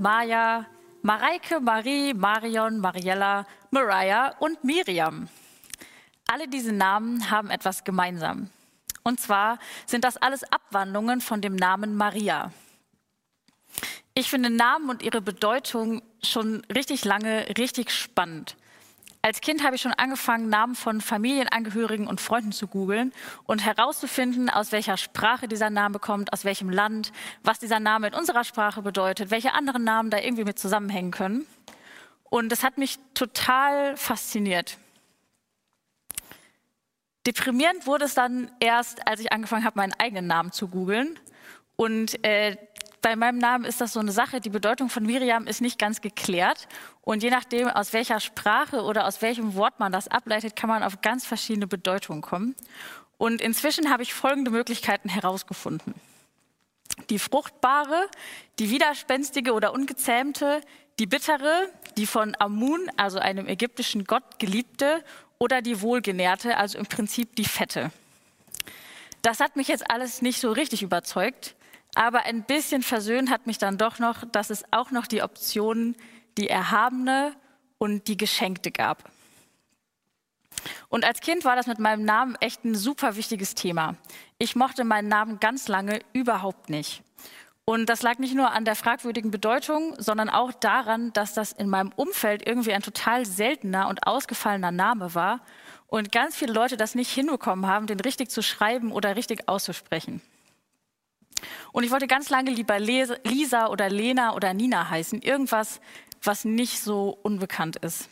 Maja, Mareike, Marie, Marion, Mariella, Mariah und Miriam. Alle diese Namen haben etwas gemeinsam. Und zwar sind das alles Abwandlungen von dem Namen Maria. Ich finde Namen und ihre Bedeutung schon richtig lange richtig spannend. Als Kind habe ich schon angefangen, Namen von Familienangehörigen und Freunden zu googeln und herauszufinden, aus welcher Sprache dieser Name kommt, aus welchem Land, was dieser Name in unserer Sprache bedeutet, welche anderen Namen da irgendwie mit zusammenhängen können. Und das hat mich total fasziniert. Deprimierend wurde es dann erst, als ich angefangen habe, meinen eigenen Namen zu googeln. Und äh, bei meinem Namen ist das so eine Sache. Die Bedeutung von Miriam ist nicht ganz geklärt. Und je nachdem, aus welcher Sprache oder aus welchem Wort man das ableitet, kann man auf ganz verschiedene Bedeutungen kommen. Und inzwischen habe ich folgende Möglichkeiten herausgefunden. Die fruchtbare, die widerspenstige oder ungezähmte, die bittere, die von Amun, also einem ägyptischen Gott, geliebte oder die wohlgenährte, also im Prinzip die fette. Das hat mich jetzt alles nicht so richtig überzeugt. Aber ein bisschen versöhnt hat mich dann doch noch, dass es auch noch die Optionen, die erhabene und die geschenkte gab. Und als Kind war das mit meinem Namen echt ein super wichtiges Thema. Ich mochte meinen Namen ganz lange überhaupt nicht. Und das lag nicht nur an der fragwürdigen Bedeutung, sondern auch daran, dass das in meinem Umfeld irgendwie ein total seltener und ausgefallener Name war und ganz viele Leute das nicht hinbekommen haben, den richtig zu schreiben oder richtig auszusprechen. Und ich wollte ganz lange lieber Lisa oder Lena oder Nina heißen. Irgendwas, was nicht so unbekannt ist.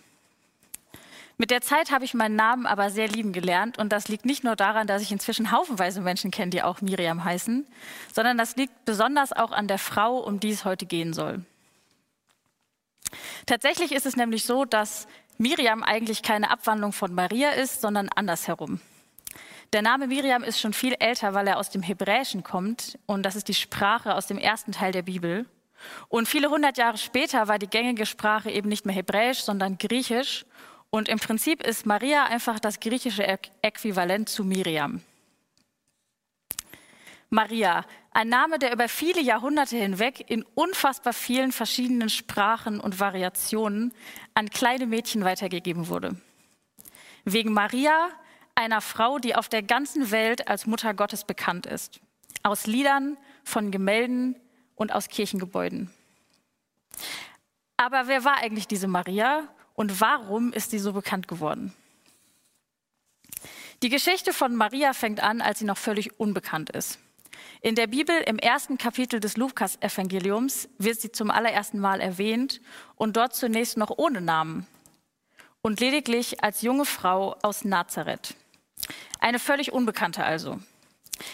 Mit der Zeit habe ich meinen Namen aber sehr lieben gelernt. Und das liegt nicht nur daran, dass ich inzwischen haufenweise Menschen kenne, die auch Miriam heißen, sondern das liegt besonders auch an der Frau, um die es heute gehen soll. Tatsächlich ist es nämlich so, dass Miriam eigentlich keine Abwandlung von Maria ist, sondern andersherum. Der Name Miriam ist schon viel älter, weil er aus dem Hebräischen kommt und das ist die Sprache aus dem ersten Teil der Bibel. Und viele hundert Jahre später war die gängige Sprache eben nicht mehr Hebräisch, sondern Griechisch. Und im Prinzip ist Maria einfach das griechische Äquivalent zu Miriam. Maria, ein Name, der über viele Jahrhunderte hinweg in unfassbar vielen verschiedenen Sprachen und Variationen an kleine Mädchen weitergegeben wurde. Wegen Maria einer Frau, die auf der ganzen Welt als Mutter Gottes bekannt ist. Aus Liedern, von Gemälden und aus Kirchengebäuden. Aber wer war eigentlich diese Maria und warum ist sie so bekannt geworden? Die Geschichte von Maria fängt an, als sie noch völlig unbekannt ist. In der Bibel im ersten Kapitel des Lukas-Evangeliums wird sie zum allerersten Mal erwähnt und dort zunächst noch ohne Namen und lediglich als junge Frau aus Nazareth. Eine völlig Unbekannte also.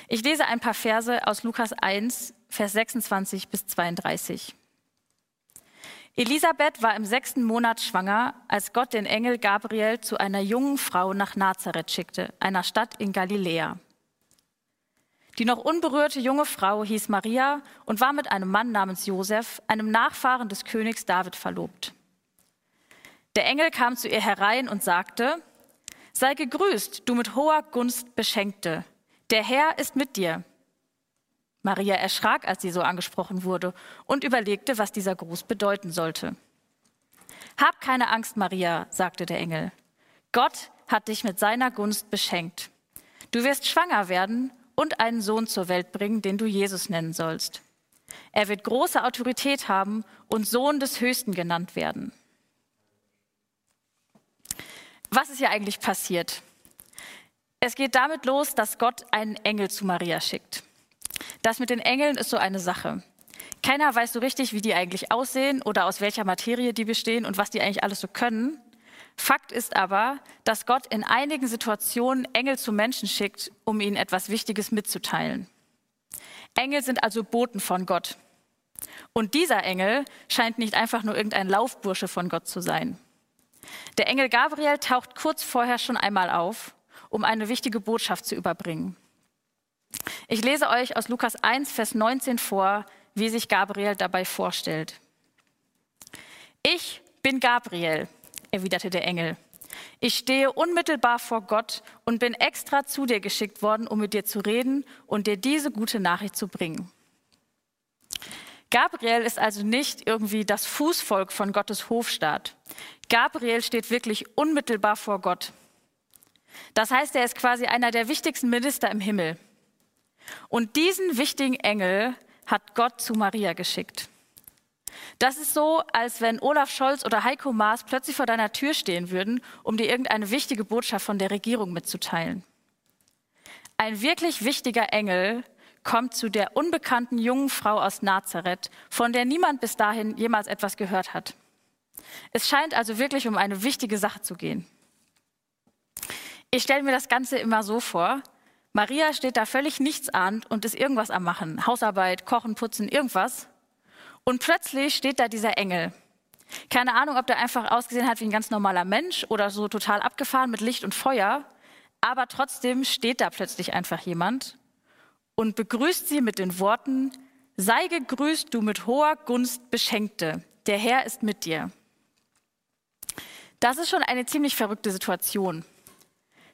Ich lese ein paar Verse aus Lukas 1, Vers 26 bis 32. Elisabeth war im sechsten Monat schwanger, als Gott den Engel Gabriel zu einer jungen Frau nach Nazareth schickte, einer Stadt in Galiläa. Die noch unberührte junge Frau hieß Maria und war mit einem Mann namens Josef, einem Nachfahren des Königs David, verlobt. Der Engel kam zu ihr herein und sagte, Sei gegrüßt, du mit hoher Gunst Beschenkte. Der Herr ist mit dir. Maria erschrak, als sie so angesprochen wurde und überlegte, was dieser Gruß bedeuten sollte. Hab keine Angst, Maria, sagte der Engel. Gott hat dich mit seiner Gunst beschenkt. Du wirst schwanger werden und einen Sohn zur Welt bringen, den du Jesus nennen sollst. Er wird große Autorität haben und Sohn des Höchsten genannt werden. Was ist hier eigentlich passiert? Es geht damit los, dass Gott einen Engel zu Maria schickt. Das mit den Engeln ist so eine Sache. Keiner weiß so richtig, wie die eigentlich aussehen oder aus welcher Materie die bestehen und was die eigentlich alles so können. Fakt ist aber, dass Gott in einigen Situationen Engel zu Menschen schickt, um ihnen etwas Wichtiges mitzuteilen. Engel sind also Boten von Gott. Und dieser Engel scheint nicht einfach nur irgendein Laufbursche von Gott zu sein. Der Engel Gabriel taucht kurz vorher schon einmal auf, um eine wichtige Botschaft zu überbringen. Ich lese euch aus Lukas 1, Vers 19 vor, wie sich Gabriel dabei vorstellt. Ich bin Gabriel, erwiderte der Engel. Ich stehe unmittelbar vor Gott und bin extra zu dir geschickt worden, um mit dir zu reden und dir diese gute Nachricht zu bringen. Gabriel ist also nicht irgendwie das Fußvolk von Gottes Hofstaat. Gabriel steht wirklich unmittelbar vor Gott. Das heißt, er ist quasi einer der wichtigsten Minister im Himmel. Und diesen wichtigen Engel hat Gott zu Maria geschickt. Das ist so, als wenn Olaf Scholz oder Heiko Maas plötzlich vor deiner Tür stehen würden, um dir irgendeine wichtige Botschaft von der Regierung mitzuteilen. Ein wirklich wichtiger Engel kommt zu der unbekannten jungen Frau aus Nazareth, von der niemand bis dahin jemals etwas gehört hat. Es scheint also wirklich um eine wichtige Sache zu gehen. Ich stelle mir das Ganze immer so vor. Maria steht da völlig nichtsahnend und ist irgendwas am Machen. Hausarbeit, Kochen, Putzen, irgendwas. Und plötzlich steht da dieser Engel. Keine Ahnung, ob der einfach ausgesehen hat wie ein ganz normaler Mensch oder so total abgefahren mit Licht und Feuer. Aber trotzdem steht da plötzlich einfach jemand und begrüßt sie mit den Worten, sei gegrüßt, du mit hoher Gunst Beschenkte, der Herr ist mit dir. Das ist schon eine ziemlich verrückte Situation.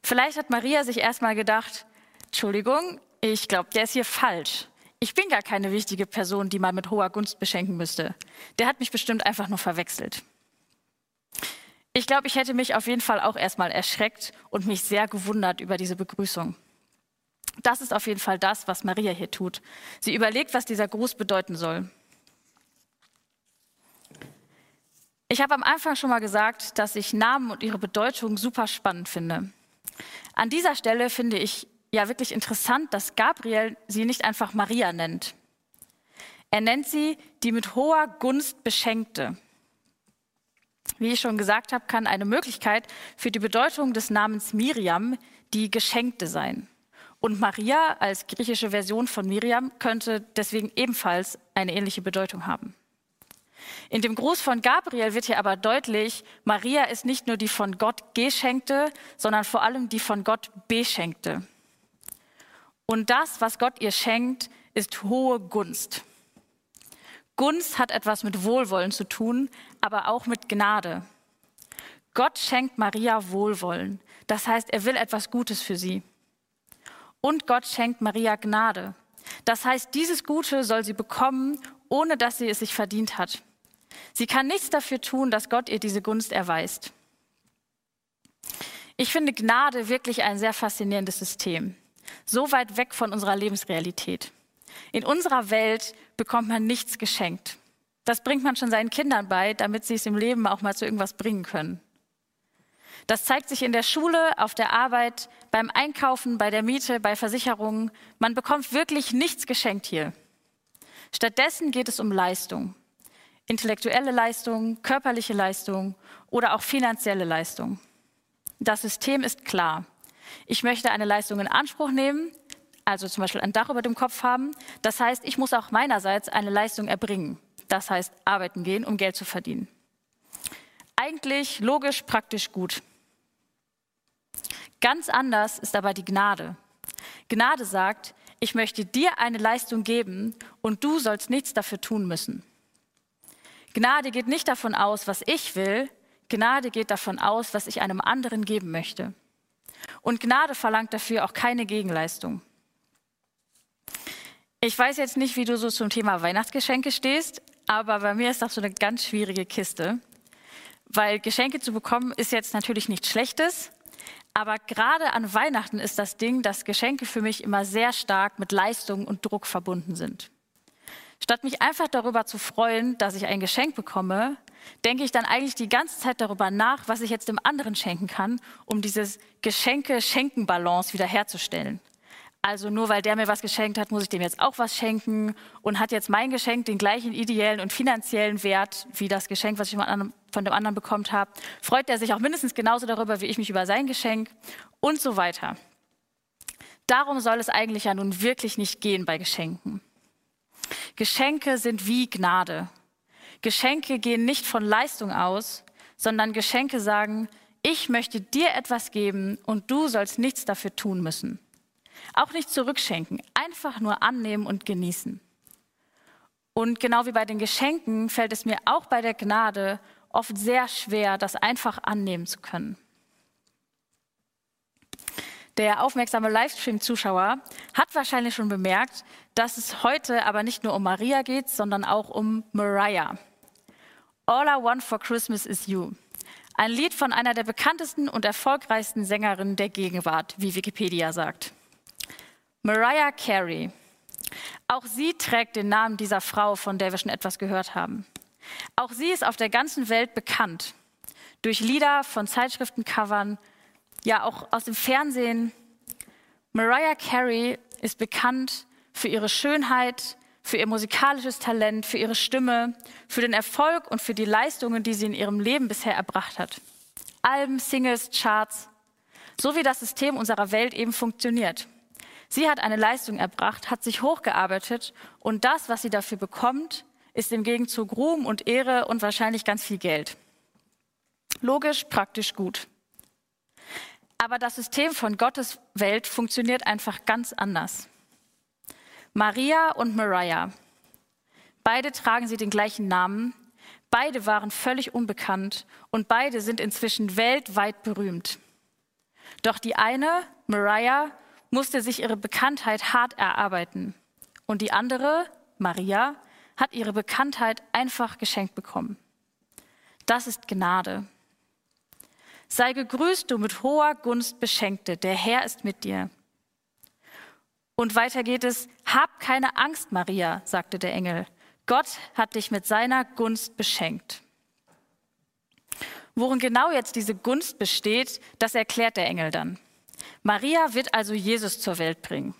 Vielleicht hat Maria sich erstmal gedacht, Entschuldigung, ich glaube, der ist hier falsch. Ich bin gar keine wichtige Person, die man mit hoher Gunst beschenken müsste. Der hat mich bestimmt einfach nur verwechselt. Ich glaube, ich hätte mich auf jeden Fall auch erstmal erschreckt und mich sehr gewundert über diese Begrüßung. Das ist auf jeden Fall das, was Maria hier tut. Sie überlegt, was dieser Gruß bedeuten soll. Ich habe am Anfang schon mal gesagt, dass ich Namen und ihre Bedeutung super spannend finde. An dieser Stelle finde ich ja wirklich interessant, dass Gabriel sie nicht einfach Maria nennt. Er nennt sie die mit hoher Gunst Beschenkte. Wie ich schon gesagt habe, kann eine Möglichkeit für die Bedeutung des Namens Miriam die Geschenkte sein. Und Maria als griechische Version von Miriam könnte deswegen ebenfalls eine ähnliche Bedeutung haben. In dem Gruß von Gabriel wird hier aber deutlich, Maria ist nicht nur die von Gott geschenkte, sondern vor allem die von Gott beschenkte. Und das, was Gott ihr schenkt, ist hohe Gunst. Gunst hat etwas mit Wohlwollen zu tun, aber auch mit Gnade. Gott schenkt Maria Wohlwollen. Das heißt, er will etwas Gutes für sie. Und Gott schenkt Maria Gnade. Das heißt, dieses Gute soll sie bekommen, ohne dass sie es sich verdient hat. Sie kann nichts dafür tun, dass Gott ihr diese Gunst erweist. Ich finde Gnade wirklich ein sehr faszinierendes System so weit weg von unserer Lebensrealität. In unserer Welt bekommt man nichts geschenkt. Das bringt man schon seinen Kindern bei, damit sie es im Leben auch mal zu irgendwas bringen können. Das zeigt sich in der Schule, auf der Arbeit, beim Einkaufen, bei der Miete, bei Versicherungen. Man bekommt wirklich nichts geschenkt hier. Stattdessen geht es um Leistung. Intellektuelle Leistung, körperliche Leistung oder auch finanzielle Leistung. Das System ist klar. Ich möchte eine Leistung in Anspruch nehmen, also zum Beispiel ein Dach über dem Kopf haben. Das heißt, ich muss auch meinerseits eine Leistung erbringen. Das heißt, arbeiten gehen, um Geld zu verdienen. Eigentlich logisch, praktisch gut. Ganz anders ist aber die Gnade. Gnade sagt, ich möchte dir eine Leistung geben und du sollst nichts dafür tun müssen. Gnade geht nicht davon aus, was ich will, Gnade geht davon aus, was ich einem anderen geben möchte. Und Gnade verlangt dafür auch keine Gegenleistung. Ich weiß jetzt nicht, wie du so zum Thema Weihnachtsgeschenke stehst, aber bei mir ist das so eine ganz schwierige Kiste. Weil Geschenke zu bekommen ist jetzt natürlich nichts Schlechtes, aber gerade an Weihnachten ist das Ding, dass Geschenke für mich immer sehr stark mit Leistung und Druck verbunden sind. Statt mich einfach darüber zu freuen, dass ich ein Geschenk bekomme, denke ich dann eigentlich die ganze Zeit darüber nach, was ich jetzt dem anderen schenken kann, um dieses Geschenke-Schenken-Balance wiederherzustellen. Also nur weil der mir was geschenkt hat, muss ich dem jetzt auch was schenken und hat jetzt mein Geschenk den gleichen ideellen und finanziellen Wert wie das Geschenk, was ich von dem anderen bekommen habe. Freut er sich auch mindestens genauso darüber, wie ich mich über sein Geschenk und so weiter. Darum soll es eigentlich ja nun wirklich nicht gehen bei Geschenken. Geschenke sind wie Gnade. Geschenke gehen nicht von Leistung aus, sondern Geschenke sagen, ich möchte dir etwas geben und du sollst nichts dafür tun müssen. Auch nicht zurückschenken, einfach nur annehmen und genießen. Und genau wie bei den Geschenken fällt es mir auch bei der Gnade oft sehr schwer, das einfach annehmen zu können. Der aufmerksame Livestream-Zuschauer hat wahrscheinlich schon bemerkt, dass es heute aber nicht nur um Maria geht, sondern auch um Mariah. All I Want for Christmas is You. Ein Lied von einer der bekanntesten und erfolgreichsten Sängerinnen der Gegenwart, wie Wikipedia sagt. Mariah Carey. Auch sie trägt den Namen dieser Frau, von der wir schon etwas gehört haben. Auch sie ist auf der ganzen Welt bekannt. Durch Lieder von Zeitschriftencovern, ja auch aus dem Fernsehen. Mariah Carey ist bekannt für ihre Schönheit, für ihr musikalisches Talent, für ihre Stimme, für den Erfolg und für die Leistungen, die sie in ihrem Leben bisher erbracht hat. Alben, Singles, Charts, so wie das System unserer Welt eben funktioniert. Sie hat eine Leistung erbracht, hat sich hochgearbeitet und das, was sie dafür bekommt, ist im Gegenzug Ruhm und Ehre und wahrscheinlich ganz viel Geld. Logisch, praktisch gut. Aber das System von Gottes Welt funktioniert einfach ganz anders. Maria und Mariah. Beide tragen sie den gleichen Namen. Beide waren völlig unbekannt und beide sind inzwischen weltweit berühmt. Doch die eine, Mariah, musste sich ihre Bekanntheit hart erarbeiten. Und die andere, Maria, hat ihre Bekanntheit einfach geschenkt bekommen. Das ist Gnade. Sei gegrüßt, du mit hoher Gunst Beschenkte, der Herr ist mit dir. Und weiter geht es, hab keine Angst, Maria, sagte der Engel. Gott hat dich mit seiner Gunst beschenkt. Worin genau jetzt diese Gunst besteht, das erklärt der Engel dann. Maria wird also Jesus zur Welt bringen.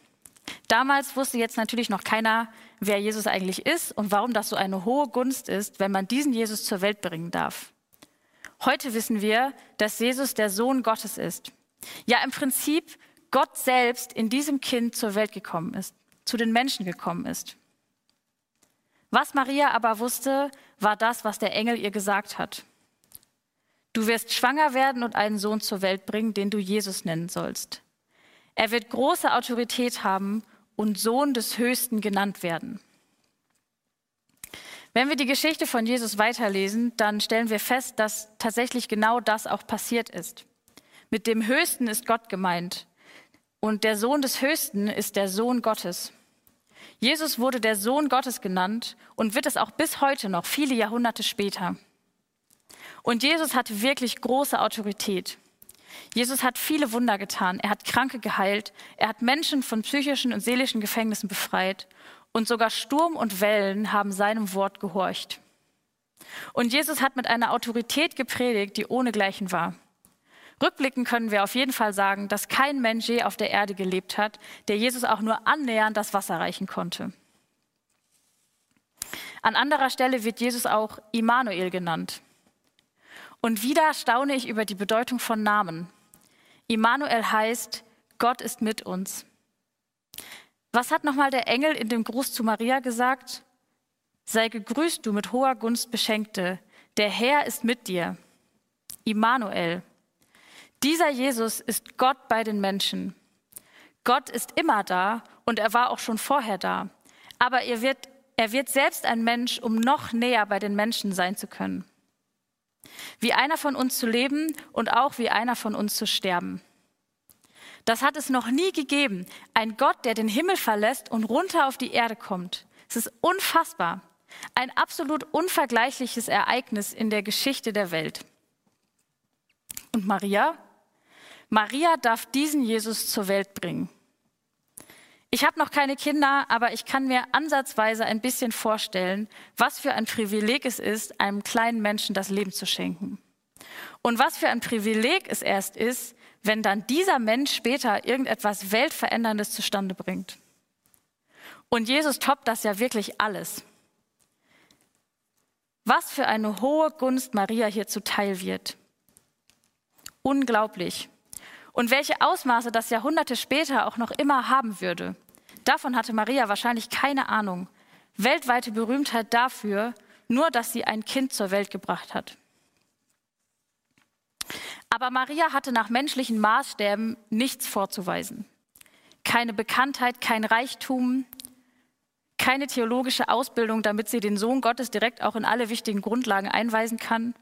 Damals wusste jetzt natürlich noch keiner, wer Jesus eigentlich ist und warum das so eine hohe Gunst ist, wenn man diesen Jesus zur Welt bringen darf. Heute wissen wir, dass Jesus der Sohn Gottes ist. Ja, im Prinzip Gott selbst in diesem Kind zur Welt gekommen ist, zu den Menschen gekommen ist. Was Maria aber wusste, war das, was der Engel ihr gesagt hat. Du wirst schwanger werden und einen Sohn zur Welt bringen, den du Jesus nennen sollst. Er wird große Autorität haben und Sohn des Höchsten genannt werden. Wenn wir die Geschichte von Jesus weiterlesen, dann stellen wir fest, dass tatsächlich genau das auch passiert ist. Mit dem Höchsten ist Gott gemeint und der Sohn des Höchsten ist der Sohn Gottes. Jesus wurde der Sohn Gottes genannt und wird es auch bis heute noch, viele Jahrhunderte später. Und Jesus hatte wirklich große Autorität. Jesus hat viele Wunder getan. Er hat Kranke geheilt. Er hat Menschen von psychischen und seelischen Gefängnissen befreit. Und sogar Sturm und Wellen haben seinem Wort gehorcht. Und Jesus hat mit einer Autorität gepredigt, die ohnegleichen war. Rückblickend können wir auf jeden Fall sagen, dass kein Mensch je auf der Erde gelebt hat, der Jesus auch nur annähernd das Wasser reichen konnte. An anderer Stelle wird Jesus auch Immanuel genannt. Und wieder staune ich über die Bedeutung von Namen. Immanuel heißt, Gott ist mit uns. Was hat nochmal der Engel in dem Gruß zu Maria gesagt? Sei gegrüßt, du mit hoher Gunst Beschenkte. Der Herr ist mit dir. Immanuel. Dieser Jesus ist Gott bei den Menschen. Gott ist immer da und er war auch schon vorher da. Aber er wird, er wird selbst ein Mensch, um noch näher bei den Menschen sein zu können. Wie einer von uns zu leben und auch wie einer von uns zu sterben. Das hat es noch nie gegeben. Ein Gott, der den Himmel verlässt und runter auf die Erde kommt. Es ist unfassbar. Ein absolut unvergleichliches Ereignis in der Geschichte der Welt. Und Maria? Maria darf diesen Jesus zur Welt bringen. Ich habe noch keine Kinder, aber ich kann mir ansatzweise ein bisschen vorstellen, was für ein Privileg es ist, einem kleinen Menschen das Leben zu schenken. Und was für ein Privileg es erst ist, wenn dann dieser Mensch später irgendetwas Weltveränderndes zustande bringt. Und Jesus toppt das ja wirklich alles. Was für eine hohe Gunst Maria hier zuteil wird. Unglaublich. Und welche Ausmaße das Jahrhunderte später auch noch immer haben würde, davon hatte Maria wahrscheinlich keine Ahnung. weltweite Berühmtheit dafür, nur dass sie ein Kind zur Welt gebracht hat. Aber Maria hatte nach menschlichen Maßstäben nichts vorzuweisen. Keine Bekanntheit, kein Reichtum, keine theologische Ausbildung, damit sie den Sohn Gottes direkt auch in alle wichtigen Grundlagen einweisen kann.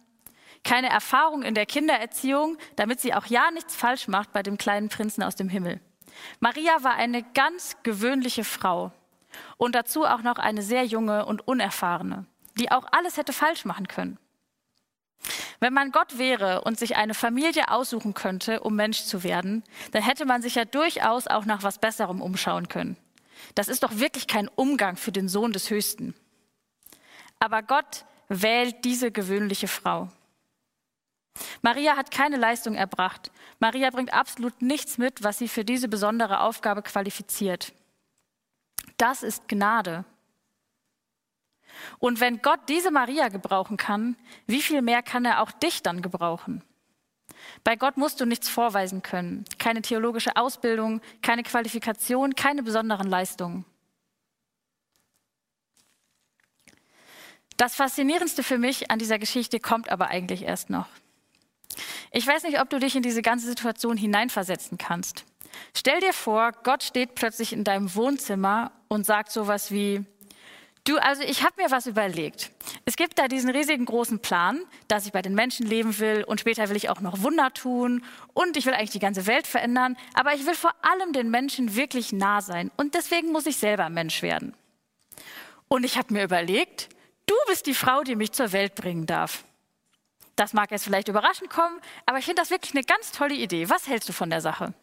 Keine Erfahrung in der Kindererziehung, damit sie auch ja nichts falsch macht bei dem kleinen Prinzen aus dem Himmel. Maria war eine ganz gewöhnliche Frau und dazu auch noch eine sehr junge und unerfahrene, die auch alles hätte falsch machen können. Wenn man Gott wäre und sich eine Familie aussuchen könnte, um Mensch zu werden, dann hätte man sich ja durchaus auch nach was Besserem umschauen können. Das ist doch wirklich kein Umgang für den Sohn des Höchsten. Aber Gott wählt diese gewöhnliche Frau. Maria hat keine Leistung erbracht. Maria bringt absolut nichts mit, was sie für diese besondere Aufgabe qualifiziert. Das ist Gnade. Und wenn Gott diese Maria gebrauchen kann, wie viel mehr kann er auch dich dann gebrauchen? Bei Gott musst du nichts vorweisen können, keine theologische Ausbildung, keine Qualifikation, keine besonderen Leistungen. Das Faszinierendste für mich an dieser Geschichte kommt aber eigentlich erst noch. Ich weiß nicht, ob du dich in diese ganze Situation hineinversetzen kannst. Stell dir vor, Gott steht plötzlich in deinem Wohnzimmer und sagt sowas wie, Du, also ich habe mir was überlegt. Es gibt da diesen riesigen großen Plan, dass ich bei den Menschen leben will und später will ich auch noch Wunder tun und ich will eigentlich die ganze Welt verändern, aber ich will vor allem den Menschen wirklich nah sein und deswegen muss ich selber Mensch werden. Und ich habe mir überlegt, du bist die Frau, die mich zur Welt bringen darf. Das mag jetzt vielleicht überraschend kommen, aber ich finde das wirklich eine ganz tolle Idee. Was hältst du von der Sache?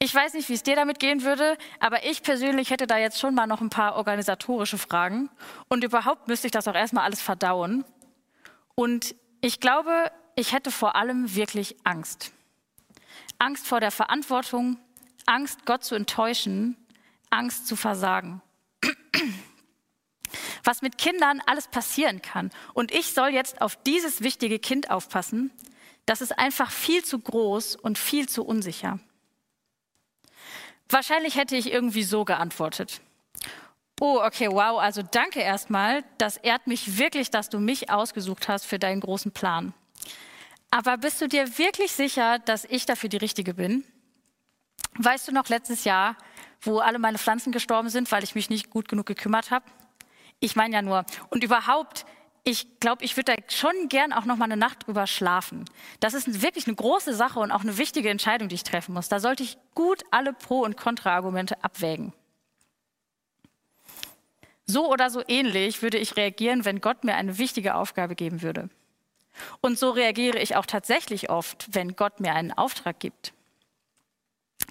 Ich weiß nicht, wie es dir damit gehen würde, aber ich persönlich hätte da jetzt schon mal noch ein paar organisatorische Fragen. Und überhaupt müsste ich das auch erstmal alles verdauen. Und ich glaube, ich hätte vor allem wirklich Angst. Angst vor der Verantwortung, Angst, Gott zu enttäuschen, Angst zu versagen. Was mit Kindern alles passieren kann. Und ich soll jetzt auf dieses wichtige Kind aufpassen, das ist einfach viel zu groß und viel zu unsicher. Wahrscheinlich hätte ich irgendwie so geantwortet. Oh, okay, wow, also danke erstmal. Das ehrt mich wirklich, dass du mich ausgesucht hast für deinen großen Plan. Aber bist du dir wirklich sicher, dass ich dafür die Richtige bin? Weißt du noch letztes Jahr, wo alle meine Pflanzen gestorben sind, weil ich mich nicht gut genug gekümmert habe? Ich meine ja nur, und überhaupt, ich glaube, ich würde da schon gern auch noch mal eine Nacht drüber schlafen. Das ist wirklich eine große Sache und auch eine wichtige Entscheidung, die ich treffen muss. Da sollte ich gut alle Pro- und Kontra-Argumente abwägen. So oder so ähnlich würde ich reagieren, wenn Gott mir eine wichtige Aufgabe geben würde. Und so reagiere ich auch tatsächlich oft, wenn Gott mir einen Auftrag gibt.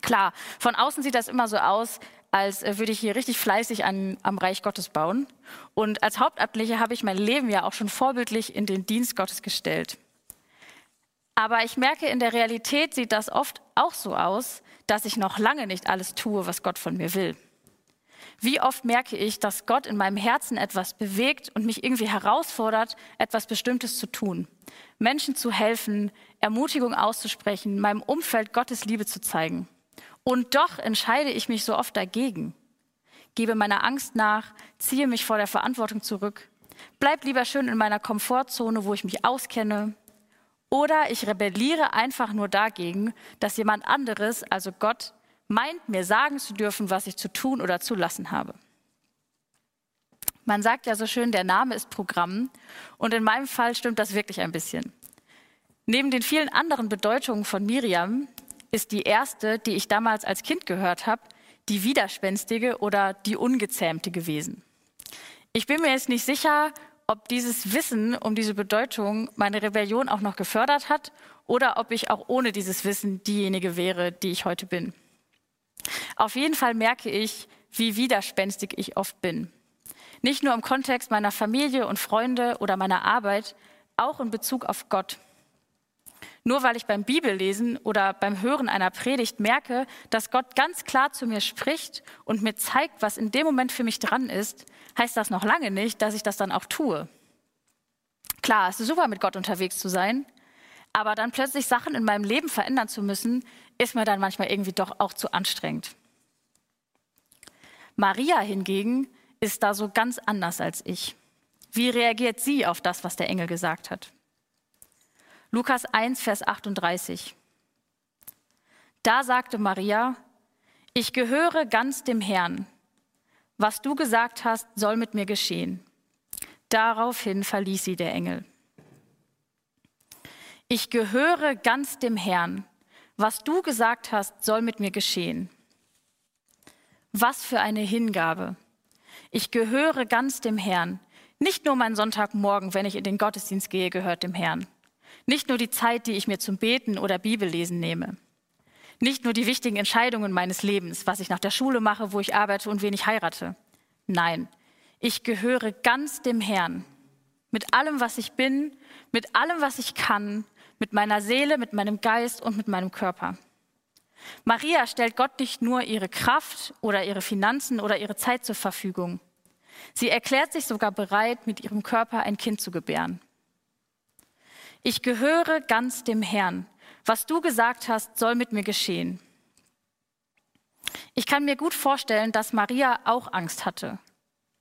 Klar, von außen sieht das immer so aus, als äh, würde ich hier richtig fleißig an, am Reich Gottes bauen. Und als Hauptamtliche habe ich mein Leben ja auch schon vorbildlich in den Dienst Gottes gestellt. Aber ich merke, in der Realität sieht das oft auch so aus, dass ich noch lange nicht alles tue, was Gott von mir will. Wie oft merke ich, dass Gott in meinem Herzen etwas bewegt und mich irgendwie herausfordert, etwas Bestimmtes zu tun. Menschen zu helfen, Ermutigung auszusprechen, meinem Umfeld Gottes Liebe zu zeigen. Und doch entscheide ich mich so oft dagegen, gebe meiner Angst nach, ziehe mich vor der Verantwortung zurück, bleib lieber schön in meiner Komfortzone, wo ich mich auskenne, oder ich rebelliere einfach nur dagegen, dass jemand anderes, also Gott, meint, mir sagen zu dürfen, was ich zu tun oder zu lassen habe. Man sagt ja so schön, der Name ist Programm. Und in meinem Fall stimmt das wirklich ein bisschen. Neben den vielen anderen Bedeutungen von Miriam ist die erste, die ich damals als Kind gehört habe, die widerspenstige oder die ungezähmte gewesen. Ich bin mir jetzt nicht sicher, ob dieses Wissen um diese Bedeutung meine Rebellion auch noch gefördert hat oder ob ich auch ohne dieses Wissen diejenige wäre, die ich heute bin. Auf jeden Fall merke ich, wie widerspenstig ich oft bin. Nicht nur im Kontext meiner Familie und Freunde oder meiner Arbeit, auch in Bezug auf Gott. Nur weil ich beim Bibellesen oder beim Hören einer Predigt merke, dass Gott ganz klar zu mir spricht und mir zeigt, was in dem Moment für mich dran ist, heißt das noch lange nicht, dass ich das dann auch tue. Klar, es ist super, mit Gott unterwegs zu sein, aber dann plötzlich Sachen in meinem Leben verändern zu müssen, ist mir dann manchmal irgendwie doch auch zu anstrengend. Maria hingegen ist da so ganz anders als ich. Wie reagiert sie auf das, was der Engel gesagt hat? Lukas 1, Vers 38. Da sagte Maria, ich gehöre ganz dem Herrn. Was du gesagt hast, soll mit mir geschehen. Daraufhin verließ sie der Engel. Ich gehöre ganz dem Herrn. Was du gesagt hast, soll mit mir geschehen. Was für eine Hingabe. Ich gehöre ganz dem Herrn. Nicht nur mein Sonntagmorgen, wenn ich in den Gottesdienst gehe, gehört dem Herrn. Nicht nur die Zeit, die ich mir zum Beten oder Bibellesen nehme. Nicht nur die wichtigen Entscheidungen meines Lebens, was ich nach der Schule mache, wo ich arbeite und wen ich heirate. Nein, ich gehöre ganz dem Herrn. Mit allem, was ich bin, mit allem, was ich kann, mit meiner Seele, mit meinem Geist und mit meinem Körper. Maria stellt Gott nicht nur ihre Kraft oder ihre Finanzen oder ihre Zeit zur Verfügung. Sie erklärt sich sogar bereit, mit ihrem Körper ein Kind zu gebären. Ich gehöre ganz dem Herrn. Was du gesagt hast, soll mit mir geschehen. Ich kann mir gut vorstellen, dass Maria auch Angst hatte.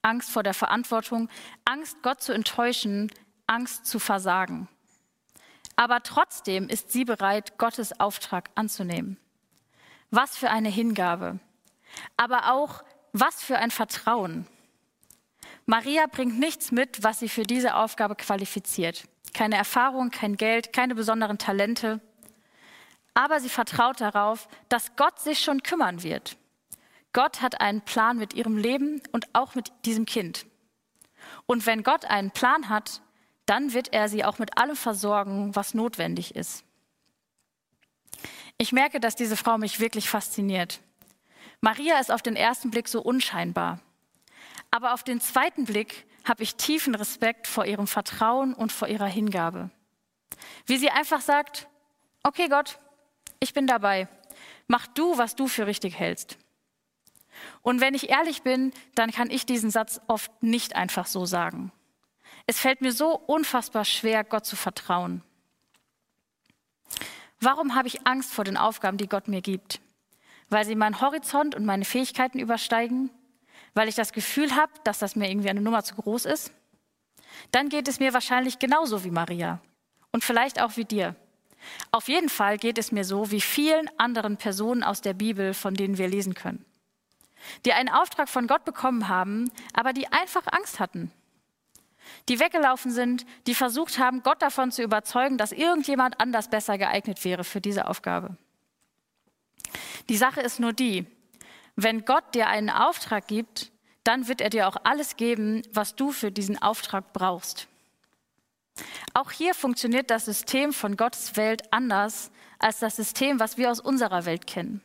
Angst vor der Verantwortung, Angst, Gott zu enttäuschen, Angst zu versagen. Aber trotzdem ist sie bereit, Gottes Auftrag anzunehmen. Was für eine Hingabe. Aber auch was für ein Vertrauen. Maria bringt nichts mit, was sie für diese Aufgabe qualifiziert. Keine Erfahrung, kein Geld, keine besonderen Talente. Aber sie vertraut darauf, dass Gott sich schon kümmern wird. Gott hat einen Plan mit ihrem Leben und auch mit diesem Kind. Und wenn Gott einen Plan hat, dann wird er sie auch mit allem versorgen, was notwendig ist. Ich merke, dass diese Frau mich wirklich fasziniert. Maria ist auf den ersten Blick so unscheinbar. Aber auf den zweiten Blick habe ich tiefen Respekt vor ihrem Vertrauen und vor ihrer Hingabe. Wie sie einfach sagt, okay Gott, ich bin dabei. Mach du, was du für richtig hältst. Und wenn ich ehrlich bin, dann kann ich diesen Satz oft nicht einfach so sagen. Es fällt mir so unfassbar schwer, Gott zu vertrauen. Warum habe ich Angst vor den Aufgaben, die Gott mir gibt? Weil sie meinen Horizont und meine Fähigkeiten übersteigen? Weil ich das Gefühl habe, dass das mir irgendwie eine Nummer zu groß ist? Dann geht es mir wahrscheinlich genauso wie Maria und vielleicht auch wie dir. Auf jeden Fall geht es mir so wie vielen anderen Personen aus der Bibel, von denen wir lesen können die einen Auftrag von Gott bekommen haben, aber die einfach Angst hatten. Die weggelaufen sind, die versucht haben, Gott davon zu überzeugen, dass irgendjemand anders besser geeignet wäre für diese Aufgabe. Die Sache ist nur die, wenn Gott dir einen Auftrag gibt, dann wird er dir auch alles geben, was du für diesen Auftrag brauchst. Auch hier funktioniert das System von Gottes Welt anders als das System, was wir aus unserer Welt kennen.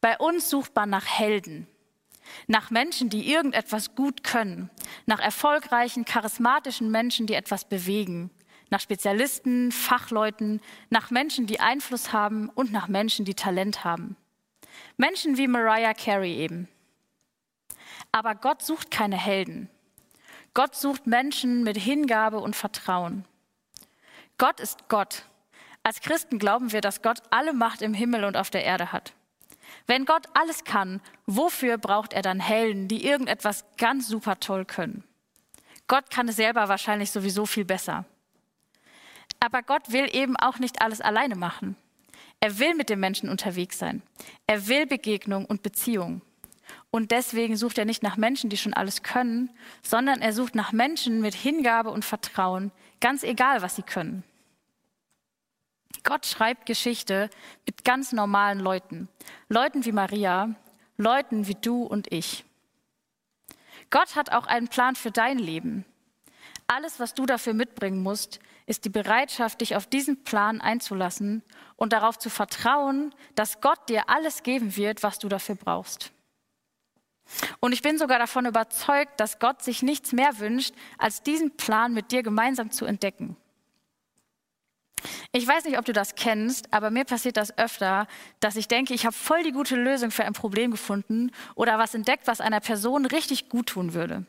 Bei uns sucht man nach Helden, nach Menschen, die irgendetwas gut können, nach erfolgreichen, charismatischen Menschen, die etwas bewegen, nach Spezialisten, Fachleuten, nach Menschen, die Einfluss haben und nach Menschen, die Talent haben. Menschen wie Mariah Carey eben. Aber Gott sucht keine Helden. Gott sucht Menschen mit Hingabe und Vertrauen. Gott ist Gott. Als Christen glauben wir, dass Gott alle Macht im Himmel und auf der Erde hat. Wenn Gott alles kann, wofür braucht er dann Helden, die irgendetwas ganz super toll können? Gott kann es selber wahrscheinlich sowieso viel besser. Aber Gott will eben auch nicht alles alleine machen. Er will mit den Menschen unterwegs sein. Er will Begegnung und Beziehung. Und deswegen sucht er nicht nach Menschen, die schon alles können, sondern er sucht nach Menschen mit Hingabe und Vertrauen, ganz egal, was sie können. Gott schreibt Geschichte mit ganz normalen Leuten. Leuten wie Maria, Leuten wie du und ich. Gott hat auch einen Plan für dein Leben. Alles, was du dafür mitbringen musst, ist die Bereitschaft, dich auf diesen Plan einzulassen und darauf zu vertrauen, dass Gott dir alles geben wird, was du dafür brauchst. Und ich bin sogar davon überzeugt, dass Gott sich nichts mehr wünscht, als diesen Plan mit dir gemeinsam zu entdecken. Ich weiß nicht, ob du das kennst, aber mir passiert das öfter, dass ich denke, ich habe voll die gute Lösung für ein Problem gefunden oder was entdeckt, was einer Person richtig gut tun würde.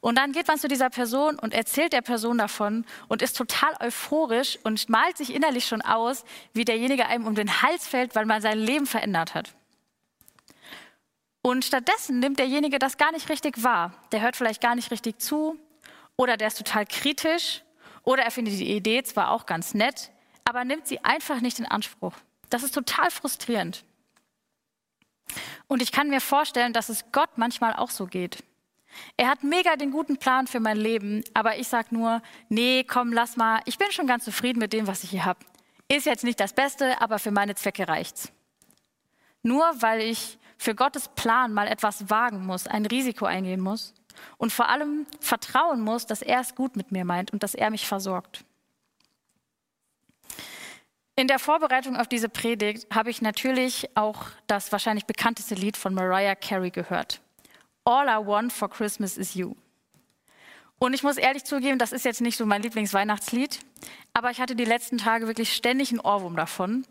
Und dann geht man zu dieser Person und erzählt der Person davon und ist total euphorisch und malt sich innerlich schon aus, wie derjenige einem um den Hals fällt, weil man sein Leben verändert hat. Und stattdessen nimmt derjenige das gar nicht richtig wahr. Der hört vielleicht gar nicht richtig zu oder der ist total kritisch oder er findet die Idee zwar auch ganz nett, aber nimmt sie einfach nicht in Anspruch. Das ist total frustrierend. Und ich kann mir vorstellen, dass es Gott manchmal auch so geht. Er hat mega den guten Plan für mein Leben, aber ich sage nur, nee, komm, lass mal, ich bin schon ganz zufrieden mit dem, was ich hier habe. Ist jetzt nicht das Beste, aber für meine Zwecke reicht's. Nur weil ich für Gottes Plan mal etwas wagen muss, ein Risiko eingehen muss und vor allem vertrauen muss, dass er es gut mit mir meint und dass er mich versorgt. In der Vorbereitung auf diese Predigt habe ich natürlich auch das wahrscheinlich bekannteste Lied von Mariah Carey gehört. All I Want for Christmas is You. Und ich muss ehrlich zugeben, das ist jetzt nicht so mein Lieblingsweihnachtslied, aber ich hatte die letzten Tage wirklich ständig einen Ohrwurm davon.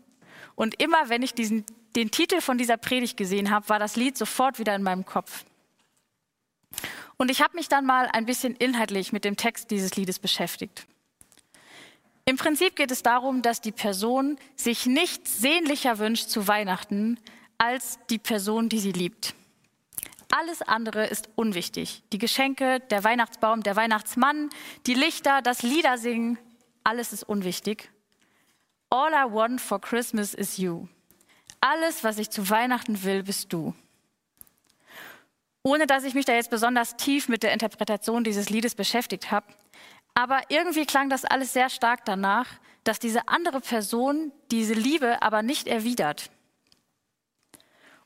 Und immer wenn ich diesen, den Titel von dieser Predigt gesehen habe, war das Lied sofort wieder in meinem Kopf. Und ich habe mich dann mal ein bisschen inhaltlich mit dem Text dieses Liedes beschäftigt. Im Prinzip geht es darum, dass die Person sich nichts sehnlicher wünscht zu Weihnachten als die Person, die sie liebt. Alles andere ist unwichtig. Die Geschenke, der Weihnachtsbaum, der Weihnachtsmann, die Lichter, das Liedersingen, alles ist unwichtig. All I want for Christmas is you. Alles, was ich zu Weihnachten will, bist du. Ohne dass ich mich da jetzt besonders tief mit der Interpretation dieses Liedes beschäftigt habe, aber irgendwie klang das alles sehr stark danach, dass diese andere Person diese Liebe aber nicht erwidert.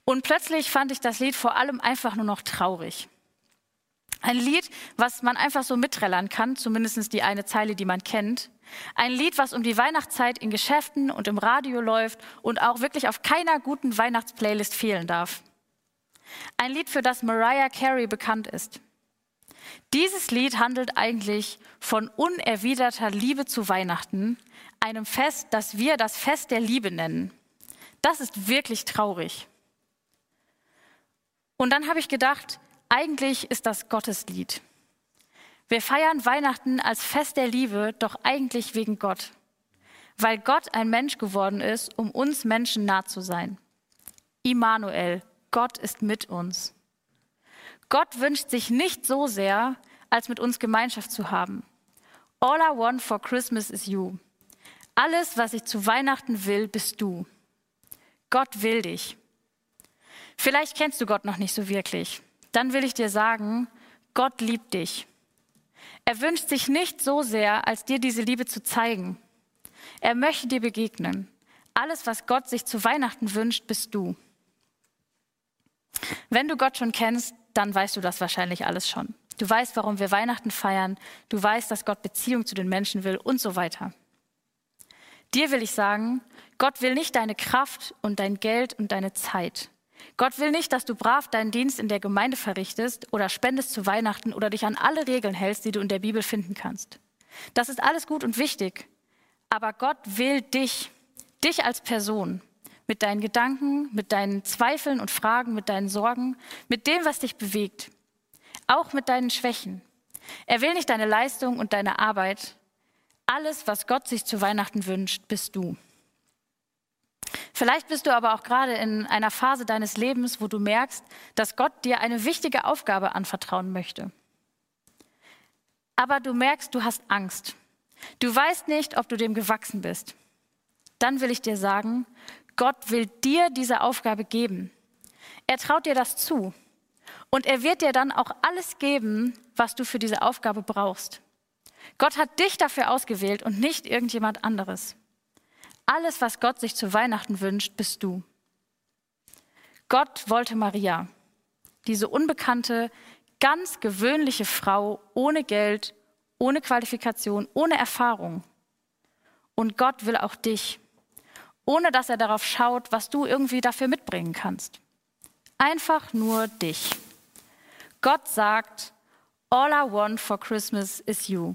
Und plötzlich fand ich das Lied vor allem einfach nur noch traurig. Ein Lied, was man einfach so mitträllern kann, zumindest die eine Zeile, die man kennt. Ein Lied, was um die Weihnachtszeit in Geschäften und im Radio läuft und auch wirklich auf keiner guten Weihnachtsplaylist fehlen darf. Ein Lied, für das Mariah Carey bekannt ist. Dieses Lied handelt eigentlich von unerwiderter Liebe zu Weihnachten, einem Fest, das wir das Fest der Liebe nennen. Das ist wirklich traurig. Und dann habe ich gedacht, eigentlich ist das Gotteslied. Wir feiern Weihnachten als Fest der Liebe, doch eigentlich wegen Gott, weil Gott ein Mensch geworden ist, um uns Menschen nah zu sein. Immanuel, Gott ist mit uns. Gott wünscht sich nicht so sehr, als mit uns Gemeinschaft zu haben. All I want for Christmas is you. Alles, was ich zu Weihnachten will, bist du. Gott will dich. Vielleicht kennst du Gott noch nicht so wirklich. Dann will ich dir sagen, Gott liebt dich. Er wünscht sich nicht so sehr, als dir diese Liebe zu zeigen. Er möchte dir begegnen. Alles, was Gott sich zu Weihnachten wünscht, bist du. Wenn du Gott schon kennst, dann weißt du das wahrscheinlich alles schon. Du weißt, warum wir Weihnachten feiern. Du weißt, dass Gott Beziehung zu den Menschen will und so weiter. Dir will ich sagen, Gott will nicht deine Kraft und dein Geld und deine Zeit. Gott will nicht, dass du brav deinen Dienst in der Gemeinde verrichtest oder spendest zu Weihnachten oder dich an alle Regeln hältst, die du in der Bibel finden kannst. Das ist alles gut und wichtig. Aber Gott will dich, dich als Person, mit deinen Gedanken, mit deinen Zweifeln und Fragen, mit deinen Sorgen, mit dem, was dich bewegt, auch mit deinen Schwächen. Er will nicht deine Leistung und deine Arbeit. Alles, was Gott sich zu Weihnachten wünscht, bist du. Vielleicht bist du aber auch gerade in einer Phase deines Lebens, wo du merkst, dass Gott dir eine wichtige Aufgabe anvertrauen möchte. Aber du merkst, du hast Angst. Du weißt nicht, ob du dem gewachsen bist. Dann will ich dir sagen, Gott will dir diese Aufgabe geben. Er traut dir das zu. Und er wird dir dann auch alles geben, was du für diese Aufgabe brauchst. Gott hat dich dafür ausgewählt und nicht irgendjemand anderes. Alles, was Gott sich zu Weihnachten wünscht, bist du. Gott wollte Maria, diese unbekannte, ganz gewöhnliche Frau ohne Geld, ohne Qualifikation, ohne Erfahrung. Und Gott will auch dich ohne dass er darauf schaut, was du irgendwie dafür mitbringen kannst. Einfach nur dich. Gott sagt, All I want for Christmas is you.